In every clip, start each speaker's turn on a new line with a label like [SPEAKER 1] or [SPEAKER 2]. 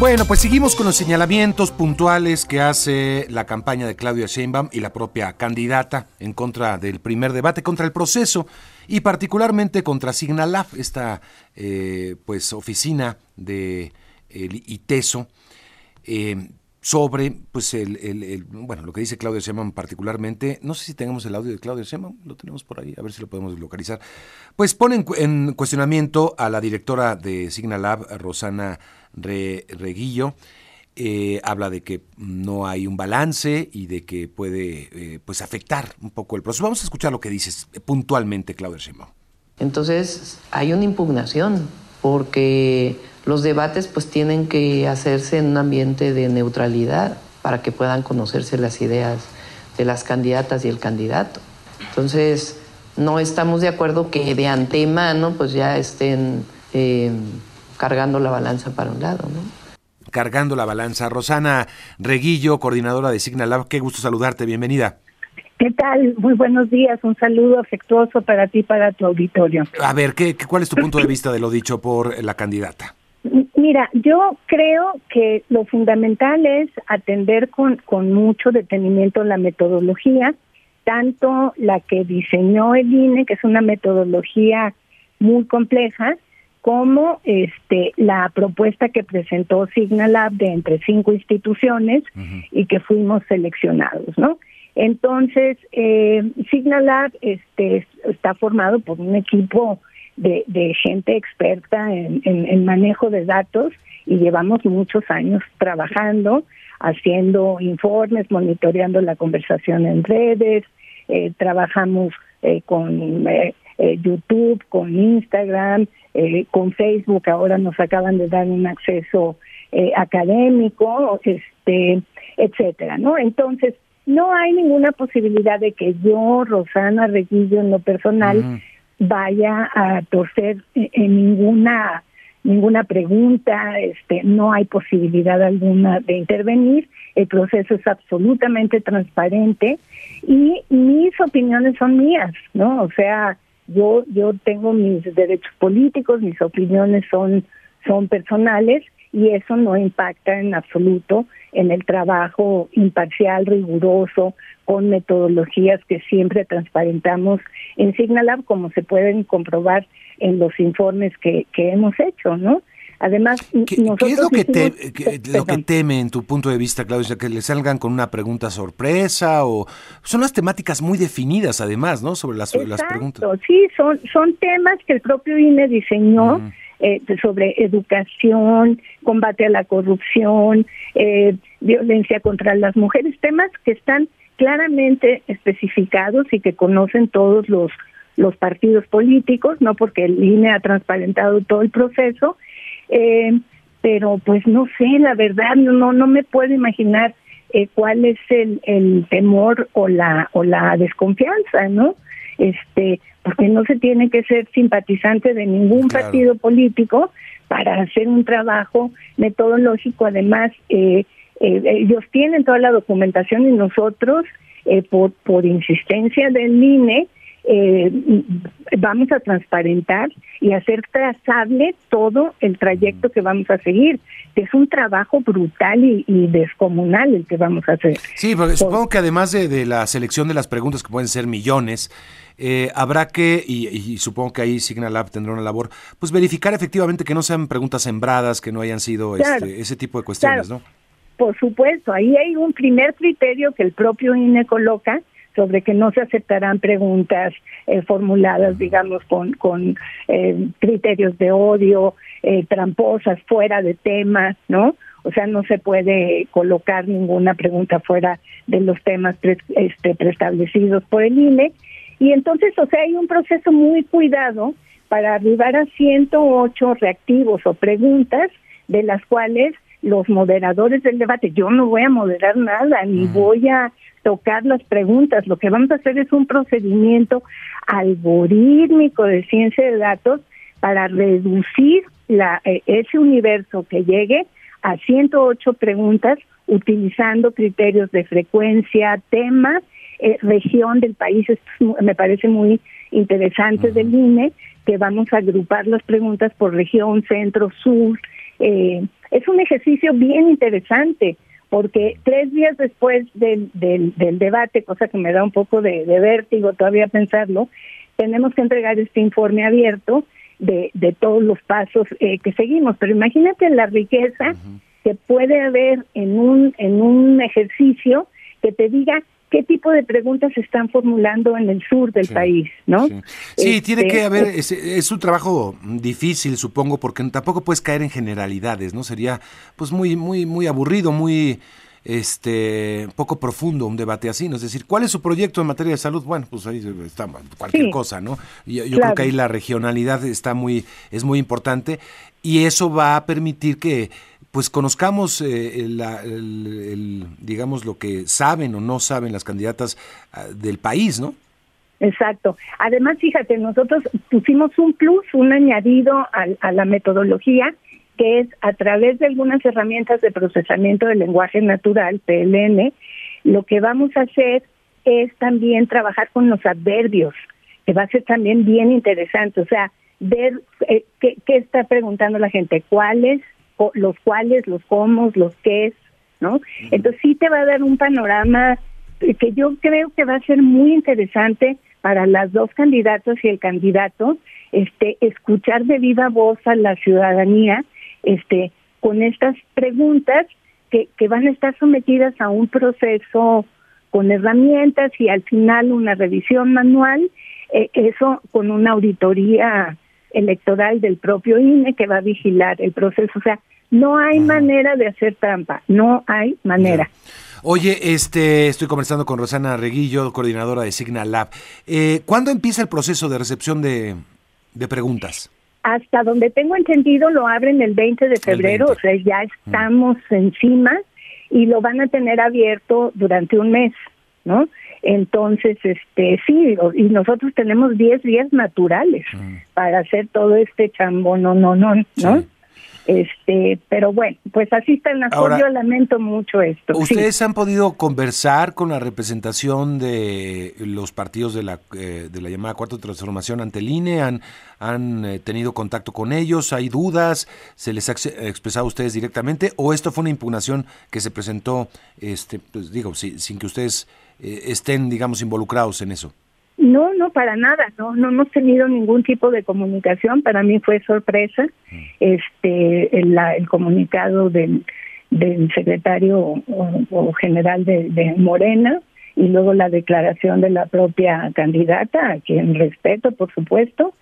[SPEAKER 1] Bueno, pues seguimos con los señalamientos puntuales que hace la campaña de Claudia Sheinbaum y la propia candidata en contra del primer debate, contra el proceso y particularmente contra Signalab, esta eh, pues oficina de el ITESO. Eh, sobre pues el, bueno lo que dice Claudia Sheinbaum particularmente no sé si tenemos el audio de Claudia Sheinbaum lo tenemos por ahí a ver si lo podemos localizar pues pone en, cuestionamiento a la directora de Signalab Rosana Reguillo eh, habla de que no hay un balance y de que puede eh, pues afectar un poco el proceso. Vamos a escuchar lo que dices puntualmente, Claudia Sheinbaum.
[SPEAKER 2] Entonces hay una impugnación porque los debates pues tienen que hacerse en un ambiente de neutralidad para que puedan conocerse las ideas de las candidatas y el candidato. Entonces no estamos de acuerdo que de antemano pues ya estén eh, cargando la balanza para un lado, ¿no?
[SPEAKER 1] Cargando la balanza. Rosana Reguillo, coordinadora de Signalab, qué gusto saludarte, bienvenida.
[SPEAKER 3] ¿Qué tal? Muy buenos días, un saludo afectuoso para ti y para tu auditorio.
[SPEAKER 1] A ver, ¿qué, ¿cuál es tu punto de vista de lo dicho por la candidata?
[SPEAKER 3] Mira, yo creo que lo fundamental es atender con, con mucho detenimiento la metodología, tanto la que diseñó el INE, que es una metodología muy compleja, como este la propuesta que presentó Signalab de entre cinco instituciones y que fuimos seleccionados, ¿no? Entonces, eh, Signalab este, está formado por un equipo de, gente experta en, en, manejo de datos y llevamos muchos años trabajando, haciendo informes, monitoreando la conversación en redes, eh, trabajamos eh, con eh, eh, YouTube, con Instagram, eh, con Facebook, ahora nos acaban de dar un acceso eh, académico, este, etcétera, ¿no? Entonces, no hay ninguna posibilidad de que yo, Rosana Reguillo, en lo personal, vaya a torcer en ninguna ninguna pregunta, este, no hay posibilidad alguna de intervenir, el proceso es absolutamente transparente y mis opiniones son mías, ¿no? O sea, yo yo tengo mis derechos políticos, mis opiniones son son personales y eso no impacta en absoluto en el trabajo imparcial, riguroso, con metodologías que siempre transparentamos en Signalab, como se pueden comprobar en los informes que, que hemos hecho, ¿no? Además,
[SPEAKER 1] ¿Qué, es lo que, lo que teme en tu punto de vista, Claudia? ¿Que le salgan con una pregunta sorpresa? o Son las temáticas muy definidas, además, ¿no? Sobre las, las preguntas.
[SPEAKER 3] Sí, son, son temas que el propio INE diseñó eh, sobre educación, combate a la corrupción, eh, violencia contra las mujeres, temas que están claramente especificados y que conocen todos los los partidos políticos, no porque el INE ha transparentado todo el proceso eh, pero pues no sé, la verdad, no, no me puedo imaginar eh, cuál es el, el temor o la, o la desconfianza, ¿no? Este, porque no se tiene que ser simpatizante de ningún partido político para hacer un trabajo metodológico. Además, eh, eh, ellos tienen toda la documentación y nosotros, eh, por, por insistencia del INE, eh, vamos a transparentar y hacer trazable todo el trayecto que vamos a seguir. Es un trabajo brutal y, descomunal el que vamos a hacer.
[SPEAKER 1] Sí, porque supongo que además de, la selección de las preguntas, que pueden ser millones, eh, habrá que, y, supongo que ahí Signalab tendrá una labor, pues verificar efectivamente que no sean preguntas sembradas, que no hayan sido este, ese tipo de cuestiones, ¿no?
[SPEAKER 3] Por supuesto, ahí hay un primer criterio que el propio INE coloca, sobre que no se aceptarán preguntas eh, formuladas, digamos, con, con eh, criterios de odio, eh, tramposas, fuera de temas, ¿no? O sea, no se puede colocar ninguna pregunta fuera de los temas este, preestablecidos por el INE. Y entonces, o sea, hay un proceso muy cuidado para arribar a 108 reactivos o preguntas, de las cuales los moderadores del debate, yo no voy a moderar nada, ni voy a tocar las preguntas. Lo que vamos a hacer es un procedimiento algorítmico de ciencia de datos para reducir la, eh, ese universo que llegue a 108 preguntas utilizando criterios de frecuencia, tema, eh, región del país. Esto me parece muy interesante del INE, que vamos a agrupar las preguntas por región, centro, sur, eh, es un ejercicio bien interesante porque tres días después del, del, debate, cosa que me da un poco de, vértigo todavía pensarlo, tenemos que entregar este informe abierto de, de todos los pasos eh, que seguimos. Pero imagínate la riqueza que puede haber en un, en un ejercicio que te diga qué tipo de preguntas se están formulando en el sur del país, ¿no?
[SPEAKER 1] Sí, tiene que este, haber, es, un trabajo difícil, supongo, porque tampoco puedes caer en generalidades, ¿no? Sería pues muy, muy, muy aburrido, muy este poco profundo un debate así, ¿no? Es decir, ¿cuál es su proyecto en materia de salud? Bueno, pues ahí está cualquier cosa, ¿no? Yo, yo creo que ahí la regionalidad está muy, es muy importante y eso va a permitir que pues conozcamos eh, el, digamos lo que saben o no saben las candidatas ah, del país, ¿no?
[SPEAKER 3] Exacto. Además, fíjate, nosotros pusimos un plus, un añadido a, a la metodología, que es a través de algunas herramientas de procesamiento del lenguaje natural, PLN, lo que vamos a hacer es también trabajar con los adverbios, que va a ser también bien interesante, o sea, ver eh, qué, qué está preguntando la gente, cuáles los cuales, los cómo, los qué, ¿no? Entonces sí te va a dar un panorama que yo creo que va a ser muy interesante para las dos candidatas y el candidato, este, escuchar de viva voz a la ciudadanía, este, con estas preguntas que, que van a estar sometidas a un proceso con herramientas y al final una revisión manual, eh, eso con una auditoría electoral del propio INE que va a vigilar el proceso. O sea, no hay manera de hacer trampa, no hay manera.
[SPEAKER 1] Oye, este, estoy conversando con Rosana Reguillo, coordinadora de Signal Lab. Eh, ¿Cuándo empieza el proceso de recepción de, preguntas?
[SPEAKER 3] Hasta donde tengo entendido lo abren el 20 de febrero, o sea, ya estamos encima y lo van a tener abierto durante un mes, ¿no? Entonces, este, sí, y nosotros tenemos 10 días naturales para hacer todo este chambón, no, no, no, ¿no? Este, pero bueno, pues así está el Ahora, Yo lamento mucho esto.
[SPEAKER 1] ¿Ustedes han podido conversar con la representación de los partidos de la, eh, de la llamada Cuarta Transformación ante el INE? ¿Han, han eh, tenido contacto con ellos? ¿Hay dudas? ¿Se les ha expresado a ustedes directamente? ¿O esto fue una impugnación que se presentó, este, pues digo, sin que ustedes eh, estén, digamos, involucrados en eso?
[SPEAKER 3] No, no, para nada, no, no hemos tenido ningún tipo de comunicación, para mí fue sorpresa este el, comunicado del, secretario o, general de, Morena y luego la declaración de la propia candidata, a quien respeto, por supuesto,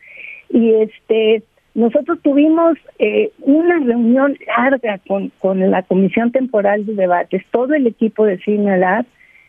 [SPEAKER 3] y este nosotros tuvimos eh, una reunión larga con, con la Comisión Temporal de Debates, todo el equipo de Signalar,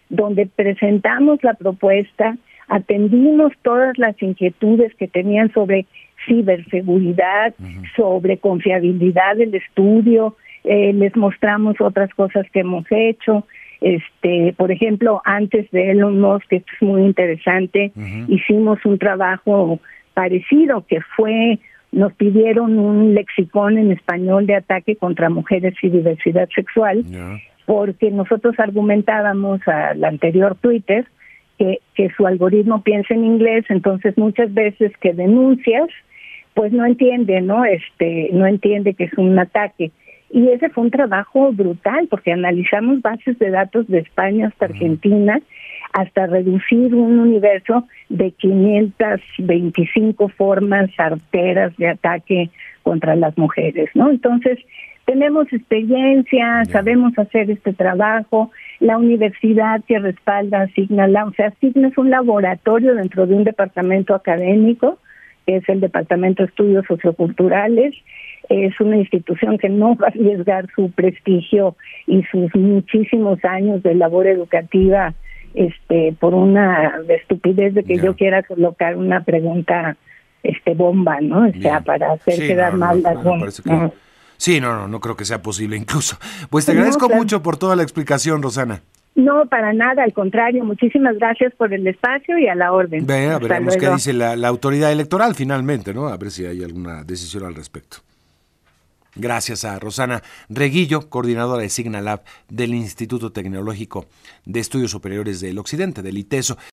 [SPEAKER 3] donde presentamos la propuesta, atendimos todas las inquietudes que tenían sobre ciberseguridad, sobre confiabilidad del estudio, eh, les mostramos otras cosas que hemos hecho, este, por ejemplo, antes de Elon Musk, esto es muy interesante, hicimos un trabajo parecido que fue nos pidieron un lexicón en español de ataque contra mujeres y diversidad sexual, porque nosotros argumentábamos al anterior Twitter que, su algoritmo piensa en inglés, entonces muchas veces que denuncias, pues no entiende, ¿no? Este, no entiende que es un ataque. Y ese fue un trabajo brutal porque analizamos bases de datos de España hasta Argentina hasta reducir un universo de 525 formas arteras de ataque contra las mujeres, ¿no? Entonces, tenemos experiencia, sabemos hacer este trabajo, la universidad que respalda Signa, o sea, Signa es un laboratorio dentro de un departamento académico, que es el Departamento de Estudios Socioculturales, es una institución que no va a arriesgar su prestigio y sus muchísimos años de labor educativa este por una estupidez de que yo quiera colocar una pregunta este bomba, ¿no? O sea, para hacer quedar mal las
[SPEAKER 1] Sí, no, no, no creo que sea posible incluso. Pues te agradezco mucho por toda la explicación, Rosana.
[SPEAKER 3] No, para nada, al contrario, muchísimas gracias por el espacio y a la orden.
[SPEAKER 1] Vea, veremos qué dice la, la, autoridad electoral finalmente, ¿no? A ver si hay alguna decisión al respecto. Gracias a Rosana Reguillo, coordinadora de Signalab del Instituto Tecnológico de Estudios Superiores del Occidente, del ITESO.